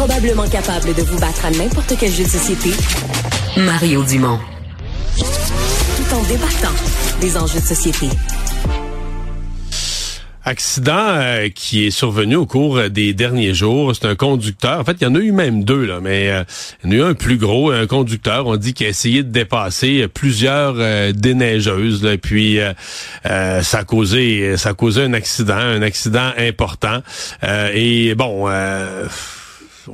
Probablement capable de vous battre à n'importe quel jeu de société, Mario Dumont. Tout en débattant des enjeux de société. Accident euh, qui est survenu au cours des derniers jours. C'est un conducteur. En fait, il y en a eu même deux, là, mais euh, il y en a eu un plus gros, un conducteur. On dit qu'il a essayé de dépasser plusieurs euh, déneigeuses. Là, et puis ça a causé, ça a causé un accident, un accident important. et bon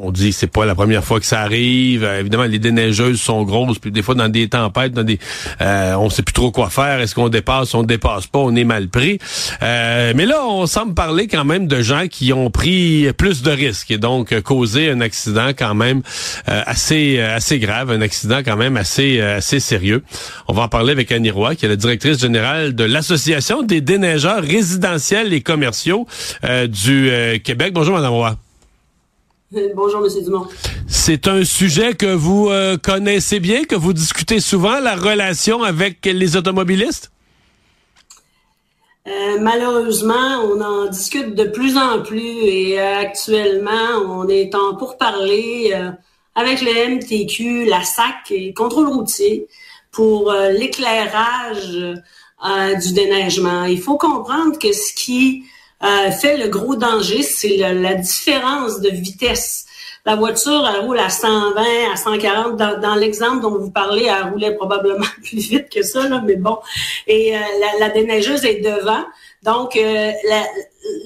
on dit c'est pas la première fois que ça arrive. Euh, évidemment, les déneigeuses sont grosses, puis des fois dans des tempêtes, dans des, euh, on sait plus trop quoi faire. Est-ce qu'on dépasse, on dépasse pas, on est mal pris. Euh, mais là, on semble parler quand même de gens qui ont pris plus de risques et donc causé un accident quand même assez assez grave, un accident quand même assez assez sérieux. On va en parler avec Annie Roy, qui est la directrice générale de l'association des déneigeurs résidentiels et commerciaux du Québec. Bonjour, Madame Roy. Bonjour, M. Dumont. C'est un sujet que vous euh, connaissez bien, que vous discutez souvent, la relation avec les automobilistes? Euh, malheureusement, on en discute de plus en plus et euh, actuellement, on est en pourparler avec le MTQ, la SAC et le contrôle routier pour l'éclairage du déneigement. Il faut comprendre que ce qui euh, fait le gros danger, c'est la différence de vitesse. La voiture, elle roule à 120, à 140. Dans, dans l'exemple dont vous parlez, elle roulait probablement plus vite que ça, là, mais bon. Et euh, la, la, déneigeuse est devant. Donc, euh, la,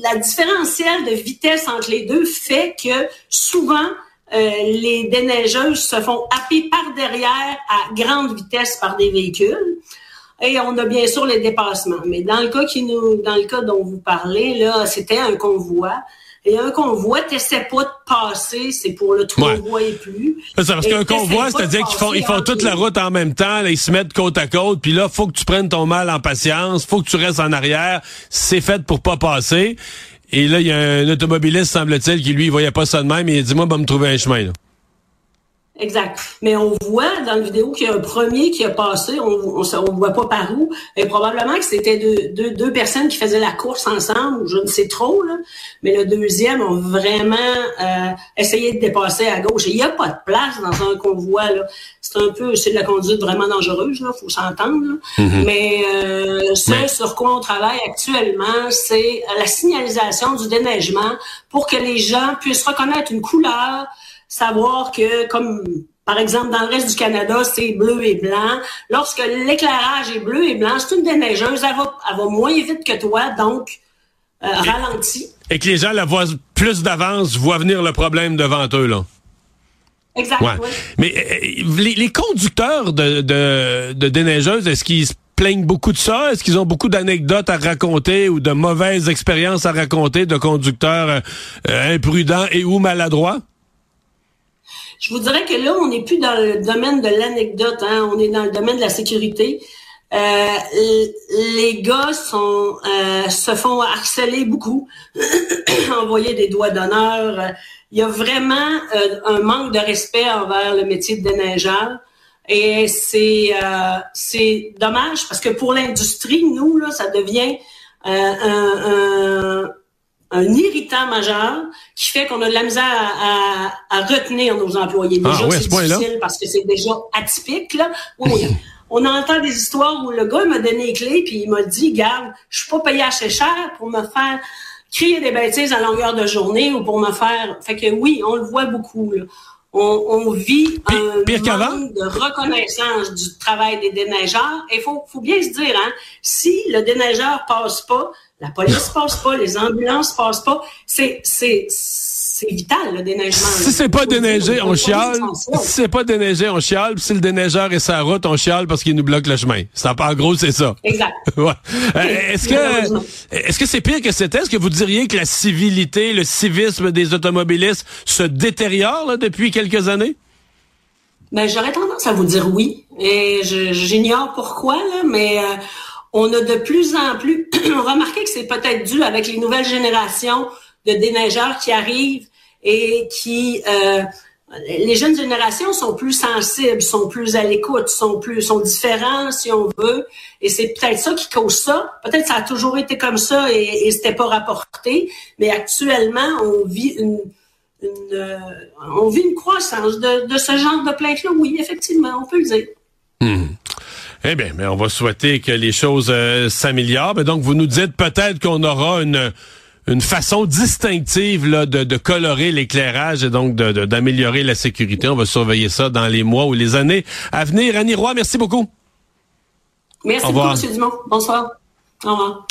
la différentielle de vitesse entre les deux fait que souvent, les déneigeuses se font happer par derrière à grande vitesse par des véhicules. Et on a bien sûr les dépassements. Mais dans le cas qui nous, dans le cas dont vous parlez, là, c'était un convoi. Et un convoi, t'essaies pas de passer, c'est pour le convoi et plus. C'est parce qu'un convoi, c'est-à-dire qu'ils font, ils font toute la route en même temps, là, ils se mettent côte à côte, puis là, faut que tu prennes ton mal en patience, faut que tu restes en arrière, c'est fait pour pas passer. Et là, il y a un automobiliste, semble-t-il, qui lui, il voyait pas ça de même, et il dit, moi, va me trouver un chemin, là. Exact. Mais on voit dans la vidéo qu'il y a un premier qui a passé, on on, voit pas par où, et probablement que c'était deux, deux, personnes qui faisaient la course ensemble, je ne sais trop, là, mais le deuxième a vraiment euh, essayé de dépasser à gauche. Et il n'y a pas de place dans un convoi. Là. C'est un peu, c'est de la conduite vraiment dangereuse, là, faut s'entendre. Mm-hmm. Mais euh, ce sur quoi on travaille actuellement, c'est la signalisation du déneigement pour que les gens puissent reconnaître une couleur, savoir que, comme par exemple, dans le reste du Canada, c'est bleu et blanc. Lorsque l'éclairage est bleu et blanc, c'est une déneigeuse, elle va, elle va moins vite que toi, donc euh, ralentit. Et que les gens la voient plus d'avance, voient venir le problème devant eux, là. Exact. Mais euh, les, conducteurs de, de, de déneigeuses, est-ce qu'ils se plaignent beaucoup de ça? Est-ce qu'ils ont beaucoup d'anecdotes à raconter ou de mauvaises expériences à raconter de conducteurs euh, imprudents et ou maladroits? Je vous dirais que là, on n'est plus dans le domaine de l'anecdote, hein, on est dans le domaine de la sécurité. Euh, les gars sont, euh, se font harceler beaucoup, envoyer des doigts d'honneur. Il y a vraiment euh, un manque de respect envers le métier de déneigeur. Et c'est c'est dommage parce que pour l'industrie, nous, là, ça devient un, un irritant majeur qui fait qu'on a de la misère à, à, retenir nos employés. Ah déjà, c'est difficile parce que c'est déjà atypique. Là. Oui, on entend des histoires où le gars m'a donné les clés puis il m'a dit, garde, je suis pas payé assez cher pour me faire crier des bêtises à longueur de journée ou pour me faire... Fait que oui, on le voit beaucoup. Là. On, on, vit un manque de reconnaissance du travail des déneigeurs. Et il faut, faut bien se dire, hein, si le déneigeur passe pas, la police passe pas, les ambulances passent pas. C'est, c'est, c'est vital, le déneigement. Si c'est pas déneigé, on chiale. Si c'est pas déneigé, on chiale. Puis si le déneigeur est sa route, on chiale parce qu'il nous bloque le chemin. Ça, en gros, c'est ça. Exact. ouais. Euh, est-ce que, est-ce que c'est pire que c'était? Est-ce que vous diriez que la civilité, le civisme des automobilistes se détériore, là, depuis quelques années? Ben, j'aurais tendance à vous dire oui. Et j'ignore pourquoi, là, mais, euh, on a de plus en plus remarqué que c'est peut-être dû avec les nouvelles générations de déneigeurs qui arrivent et qui euh, les jeunes générations sont plus sensibles, sont plus à l'écoute, sont plus sont différents si on veut, et c'est peut-être ça qui cause ça. Peut-être ça a toujours été comme ça et, et c'était pas rapporté, mais actuellement on vit une, on vit une croissance de, ce genre de plaintes-là. Oui, effectivement, on peut le dire. Hmm. Eh bien, mais on va souhaiter que les choses s'améliorent. Donc, vous nous dites peut-être qu'on aura une une façon distinctive là, de, de colorer l'éclairage et donc d'améliorer la sécurité. On va surveiller ça dans les mois ou les années à venir. Annie Roy, merci beaucoup. Merci beaucoup, M. Dumont. Bonsoir. Au revoir.